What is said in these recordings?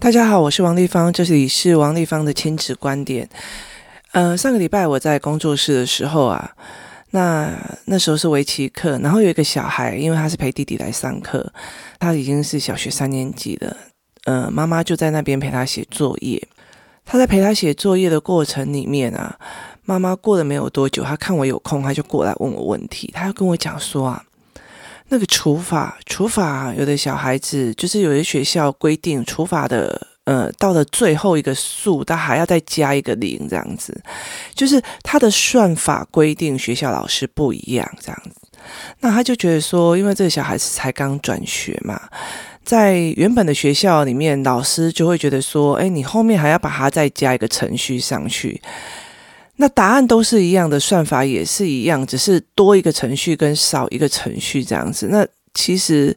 大家好，我是王丽芳，这里是王丽芳的亲子观点。呃，上个礼拜我在工作室的时候啊，那那时候是围棋课，然后有一个小孩，因为他是陪弟弟来上课，他已经是小学三年级了。呃，妈妈就在那边陪他写作业。他在陪他写作业的过程里面啊，妈妈过了没有多久，他看我有空，他就过来问我问题，他要跟我讲说啊。那个除法，除法，有的小孩子就是有的学校规定除法的，呃，到了最后一个数，他还要再加一个零，这样子，就是他的算法规定学校老师不一样，这样子。那他就觉得说，因为这个小孩子才刚转学嘛，在原本的学校里面，老师就会觉得说，哎，你后面还要把它再加一个程序上去。那答案都是一样的，算法也是一样，只是多一个程序跟少一个程序这样子。那其实，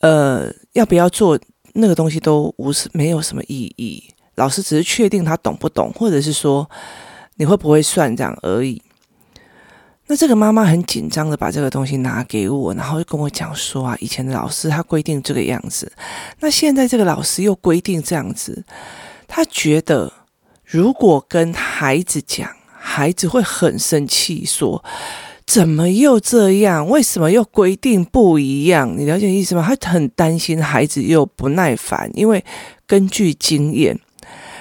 呃，要不要做那个东西都无没有什么意义。老师只是确定他懂不懂，或者是说你会不会算这样而已。那这个妈妈很紧张的把这个东西拿给我，然后就跟我讲说啊，以前的老师他规定这个样子，那现在这个老师又规定这样子，他觉得。如果跟孩子讲，孩子会很生气，说：“怎么又这样？为什么又规定不一样？”你了解意思吗？他很担心孩子又不耐烦，因为根据经验，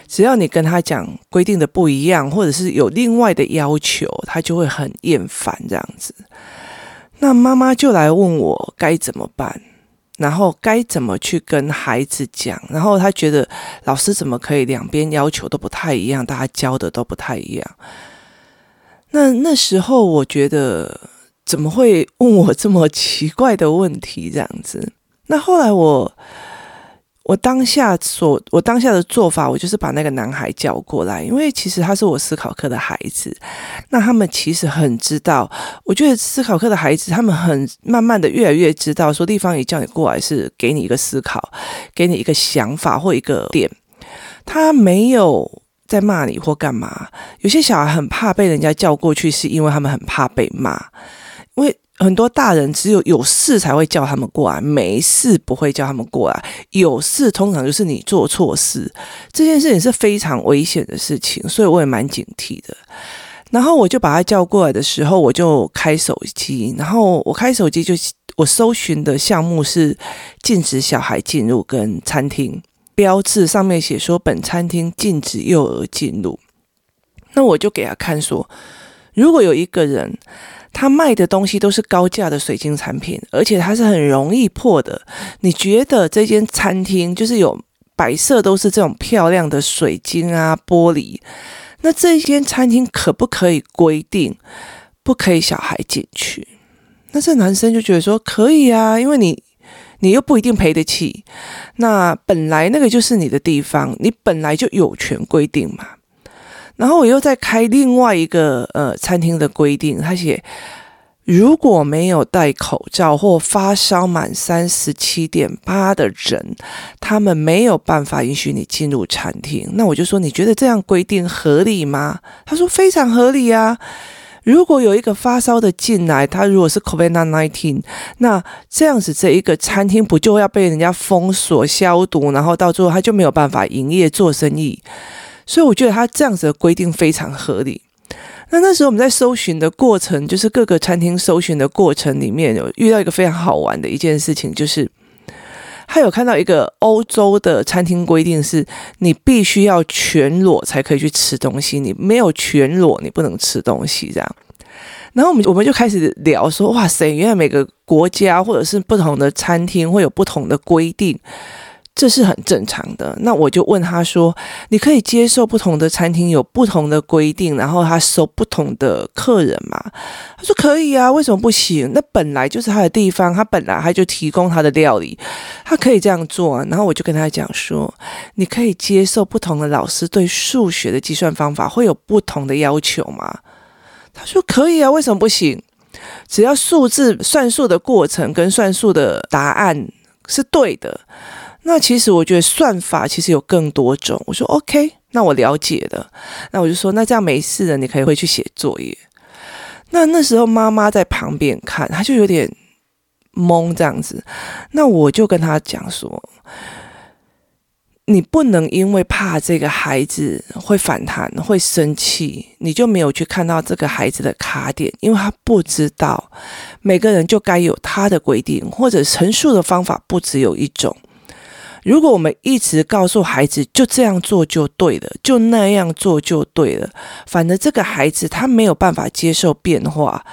只要你跟他讲规定的不一样，或者是有另外的要求，他就会很厌烦这样子。那妈妈就来问我该怎么办。然后该怎么去跟孩子讲？然后他觉得老师怎么可以两边要求都不太一样，大家教的都不太一样。那那时候我觉得怎么会问我这么奇怪的问题这样子？那后来我。我当下所，我当下的做法，我就是把那个男孩叫过来，因为其实他是我思考课的孩子。那他们其实很知道，我觉得思考课的孩子，他们很慢慢的越来越知道，说地方也叫你过来是给你一个思考，给你一个想法或一个点。他没有在骂你或干嘛。有些小孩很怕被人家叫过去，是因为他们很怕被骂，因为。很多大人只有有事才会叫他们过来，没事不会叫他们过来。有事通常就是你做错事，这件事情是非常危险的事情，所以我也蛮警惕的。然后我就把他叫过来的时候，我就开手机，然后我开手机就我搜寻的项目是禁止小孩进入跟餐厅标志上面写说本餐厅禁止幼儿进入。那我就给他看说，如果有一个人。他卖的东西都是高价的水晶产品，而且它是很容易破的。你觉得这间餐厅就是有摆设都是这种漂亮的水晶啊、玻璃，那这间餐厅可不可以规定不可以小孩进去？那这男生就觉得说可以啊，因为你你又不一定赔得起。那本来那个就是你的地方，你本来就有权规定嘛。然后我又再开另外一个呃餐厅的规定，他写如果没有戴口罩或发烧满三十七点八的人，他们没有办法允许你进入餐厅。那我就说，你觉得这样规定合理吗？他说非常合理啊。如果有一个发烧的进来，他如果是 COVID-19，那这样子这一个餐厅不就要被人家封锁消毒，然后到最后他就没有办法营业做生意。所以我觉得他这样子的规定非常合理。那那时候我们在搜寻的过程，就是各个餐厅搜寻的过程里面，有遇到一个非常好玩的一件事情，就是他有看到一个欧洲的餐厅规定是，你必须要全裸才可以去吃东西，你没有全裸你不能吃东西这样。然后我们我们就开始聊说，哇塞，原来每个国家或者是不同的餐厅会有不同的规定。这是很正常的。那我就问他说：“你可以接受不同的餐厅有不同的规定，然后他收不同的客人吗？”他说：“可以啊，为什么不行？那本来就是他的地方，他本来他就提供他的料理，他可以这样做啊。”然后我就跟他讲说：“你可以接受不同的老师对数学的计算方法会有不同的要求吗？”他说：“可以啊，为什么不行？只要数字算数的过程跟算数的答案是对的。”那其实我觉得算法其实有更多种。我说 OK，那我了解了。那我就说，那这样没事的，你可以回去写作业。那那时候妈妈在旁边看，她就有点懵这样子。那我就跟他讲说，你不能因为怕这个孩子会反弹、会生气，你就没有去看到这个孩子的卡点，因为他不知道每个人就该有他的规定，或者陈述的方法不只有一种。如果我们一直告诉孩子就这样做就对了，就那样做就对了，反正这个孩子他没有办法接受变化。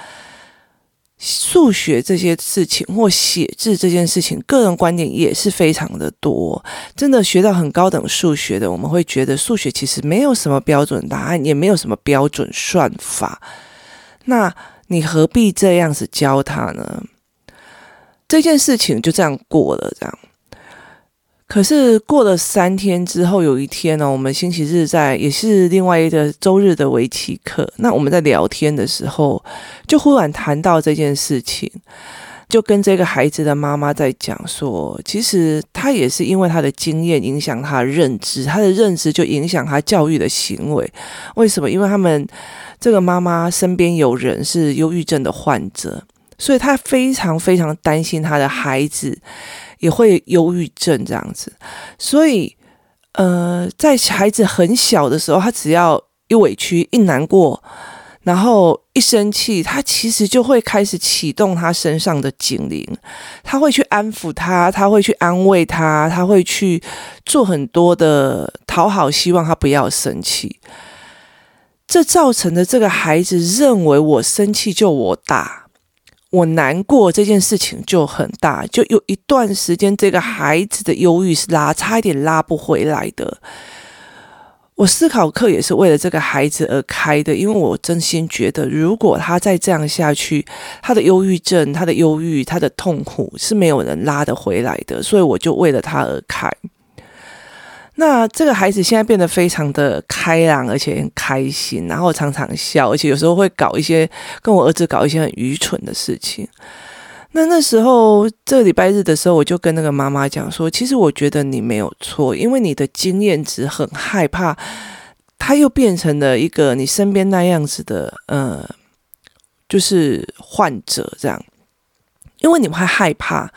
数学这些事情或写字这件事情，个人观点也是非常的多。真的学到很高等数学的，我们会觉得数学其实没有什么标准答案，也没有什么标准算法。那你何必这样子教他呢？这件事情就这样过了，这样。可是过了三天之后，有一天呢，我们星期日在也是另外一个周日的围棋课。那我们在聊天的时候，就忽然谈到这件事情，就跟这个孩子的妈妈在讲说，其实他也是因为他的经验影响他的认知，他的认知就影响他教育的行为。为什么？因为他们这个妈妈身边有人是忧郁症的患者，所以他非常非常担心他的孩子。也会忧郁症这样子，所以，呃，在孩子很小的时候，他只要一委屈、一难过，然后一生气，他其实就会开始启动他身上的警铃，他会去安抚他，他会去安慰他，他会去做很多的讨好，希望他不要生气。这造成的这个孩子认为我生气就我打。我难过这件事情就很大，就有一段时间，这个孩子的忧郁是拉，差一点拉不回来的。我思考课也是为了这个孩子而开的，因为我真心觉得，如果他再这样下去，他的忧郁症、他的忧郁、他的痛苦是没有人拉得回来的，所以我就为了他而开。那这个孩子现在变得非常的开朗，而且很开心，然后常常笑，而且有时候会搞一些跟我儿子搞一些很愚蠢的事情。那那时候这个礼拜日的时候，我就跟那个妈妈讲说，其实我觉得你没有错，因为你的经验值很害怕，他又变成了一个你身边那样子的，呃，就是患者这样，因为你会害怕。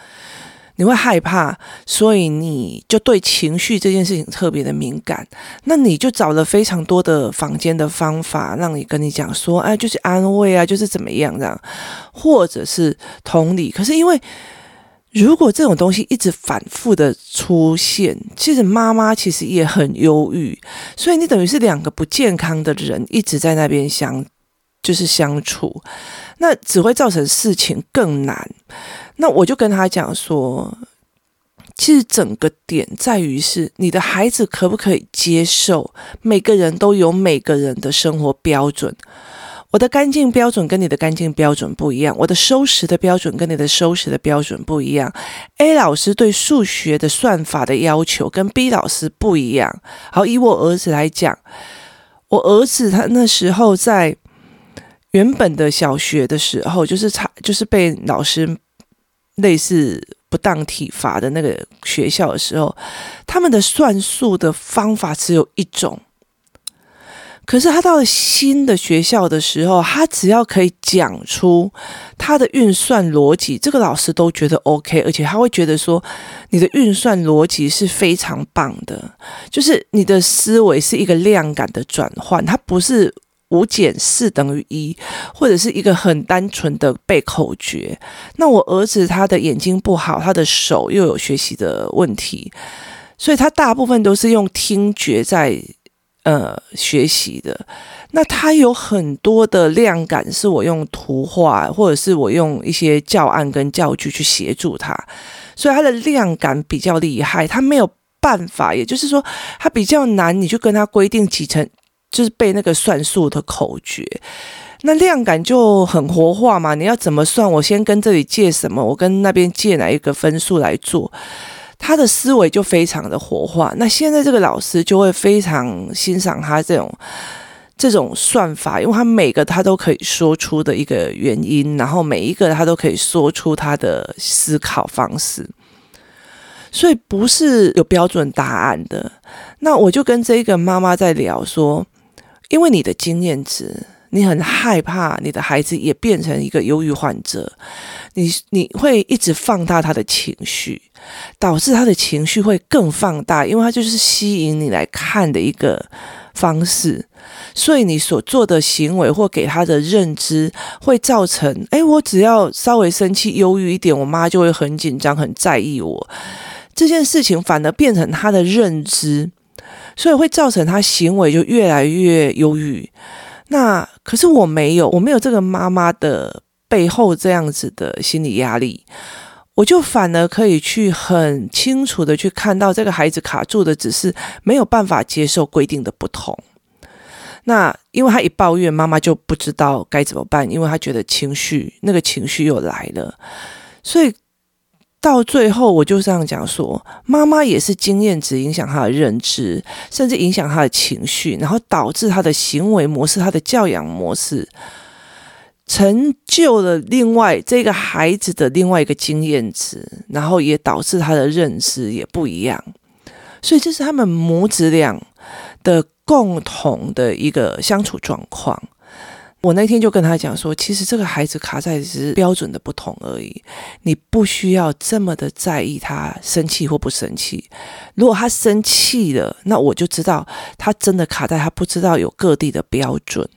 你会害怕，所以你就对情绪这件事情特别的敏感。那你就找了非常多的房间的方法，让你跟你讲说，哎，就是安慰啊，就是怎么样这样，或者是同理。可是因为如果这种东西一直反复的出现，其实妈妈其实也很忧郁，所以你等于是两个不健康的人一直在那边相，就是相处，那只会造成事情更难。那我就跟他讲说，其实整个点在于是你的孩子可不可以接受每个人都有每个人的生活标准。我的干净标准跟你的干净标准不一样，我的收拾的标准跟你的收拾的标准不一样。A 老师对数学的算法的要求跟 B 老师不一样。好，以我儿子来讲，我儿子他那时候在原本的小学的时候，就是差，就是被老师。类似不当体罚的那个学校的时候，他们的算术的方法只有一种。可是他到了新的学校的时候，他只要可以讲出他的运算逻辑，这个老师都觉得 OK，而且他会觉得说你的运算逻辑是非常棒的，就是你的思维是一个量感的转换，它不是。五减四等于一，或者是一个很单纯的背口诀。那我儿子他的眼睛不好，他的手又有学习的问题，所以他大部分都是用听觉在呃学习的。那他有很多的量感是我用图画，或者是我用一些教案跟教具去协助他，所以他的量感比较厉害。他没有办法，也就是说他比较难，你就跟他规定几成。就是背那个算术的口诀，那量感就很活化嘛。你要怎么算？我先跟这里借什么，我跟那边借哪一个分数来做，他的思维就非常的活化。那现在这个老师就会非常欣赏他这种这种算法，因为他每个他都可以说出的一个原因，然后每一个他都可以说出他的思考方式。所以不是有标准答案的。那我就跟这个妈妈在聊说。因为你的经验值，你很害怕你的孩子也变成一个忧郁患者，你你会一直放大他的情绪，导致他的情绪会更放大，因为他就是吸引你来看的一个方式，所以你所做的行为或给他的认知会造成，哎，我只要稍微生气、忧郁一点，我妈就会很紧张、很在意我。这件事情反而变成他的认知，所以会造成他行为就越来越忧郁。那可是我没有，我没有这个妈妈的背后这样子的心理压力，我就反而可以去很清楚的去看到这个孩子卡住的只是没有办法接受规定的不同。那因为他一抱怨，妈妈就不知道该怎么办，因为他觉得情绪那个情绪又来了，所以。到最后，我就这样讲说，妈妈也是经验值影响她的认知，甚至影响她的情绪，然后导致她的行为模式、她的教养模式，成就了另外这个孩子的另外一个经验值，然后也导致他的认知也不一样。所以这是他们母子俩的共同的一个相处状况。我那天就跟他讲说，其实这个孩子卡在只是标准的不同而已，你不需要这么的在意他生气或不生气。如果他生气了，那我就知道他真的卡在他不知道有各地的标准。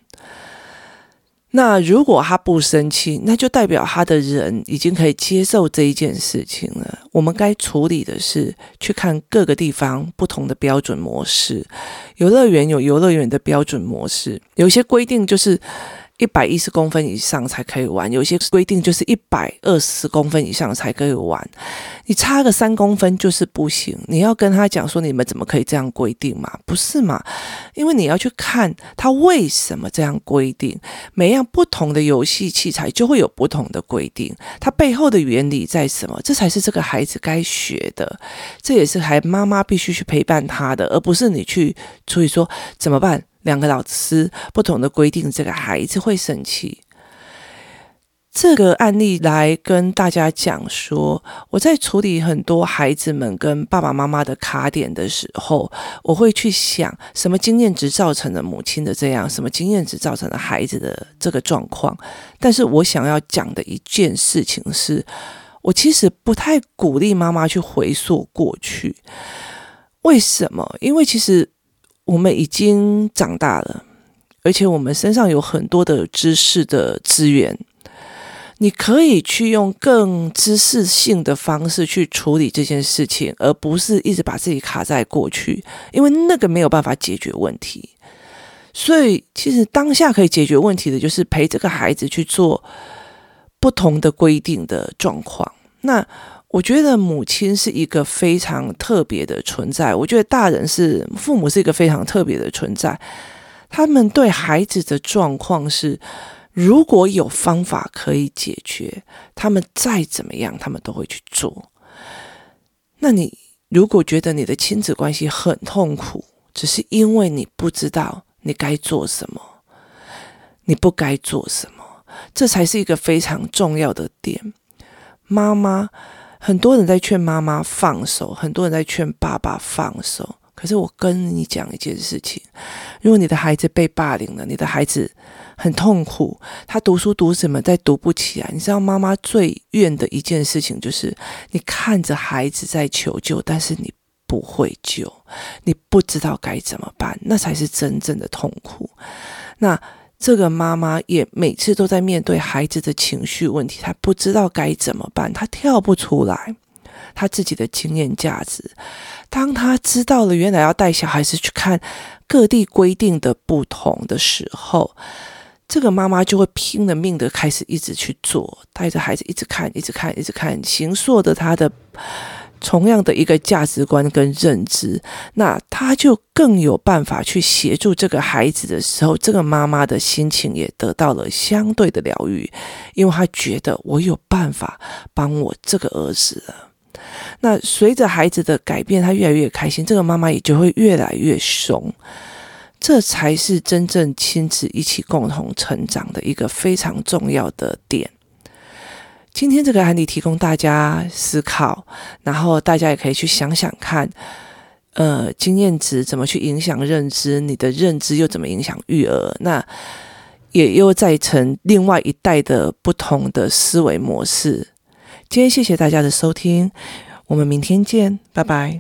那如果他不生气，那就代表他的人已经可以接受这一件事情了。我们该处理的是去看各个地方不同的标准模式。游乐园有游乐园的标准模式，有些规定就是。一百一十公分以上才可以玩，有些规定就是一百二十公分以上才可以玩。你差个三公分就是不行。你要跟他讲说，你们怎么可以这样规定嘛？不是嘛？因为你要去看他为什么这样规定。每样不同的游戏器材就会有不同的规定，它背后的原理在什么？这才是这个孩子该学的。这也是孩妈妈必须去陪伴他的，而不是你去所以说怎么办。两个老师不同的规定，这个孩子会生气。这个案例来跟大家讲说，我在处理很多孩子们跟爸爸妈妈的卡点的时候，我会去想什么经验值造成了母亲的这样，什么经验值造成了孩子的这个状况。但是我想要讲的一件事情是，我其实不太鼓励妈妈去回溯过去。为什么？因为其实。我们已经长大了，而且我们身上有很多的知识的资源，你可以去用更知识性的方式去处理这件事情，而不是一直把自己卡在过去，因为那个没有办法解决问题。所以，其实当下可以解决问题的，就是陪这个孩子去做不同的规定的状况。那。我觉得母亲是一个非常特别的存在。我觉得大人是父母是一个非常特别的存在。他们对孩子的状况是，如果有方法可以解决，他们再怎么样，他们都会去做。那你如果觉得你的亲子关系很痛苦，只是因为你不知道你该做什么，你不该做什么，这才是一个非常重要的点。妈妈。很多人在劝妈妈放手，很多人在劝爸爸放手。可是我跟你讲一件事情：如果你的孩子被霸凌了，你的孩子很痛苦，他读书读什么再读不起来，你知道妈妈最怨的一件事情就是，你看着孩子在求救，但是你不会救，你不知道该怎么办，那才是真正的痛苦。那。这个妈妈也每次都在面对孩子的情绪问题，她不知道该怎么办，她跳不出来，她自己的经验价值。当她知道了原来要带小孩子去看各地规定的不同的时候，这个妈妈就会拼了命的开始一直去做，带着孩子一直看，一直看，一直看，形塑的她的。同样的一个价值观跟认知，那他就更有办法去协助这个孩子的时候，这个妈妈的心情也得到了相对的疗愈，因为他觉得我有办法帮我这个儿子了。那随着孩子的改变，他越来越开心，这个妈妈也就会越来越松。这才是真正亲子一起共同成长的一个非常重要的点。今天这个案例提供大家思考，然后大家也可以去想想看，呃，经验值怎么去影响认知，你的认知又怎么影响育儿？那也又再成另外一代的不同的思维模式。今天谢谢大家的收听，我们明天见，拜拜。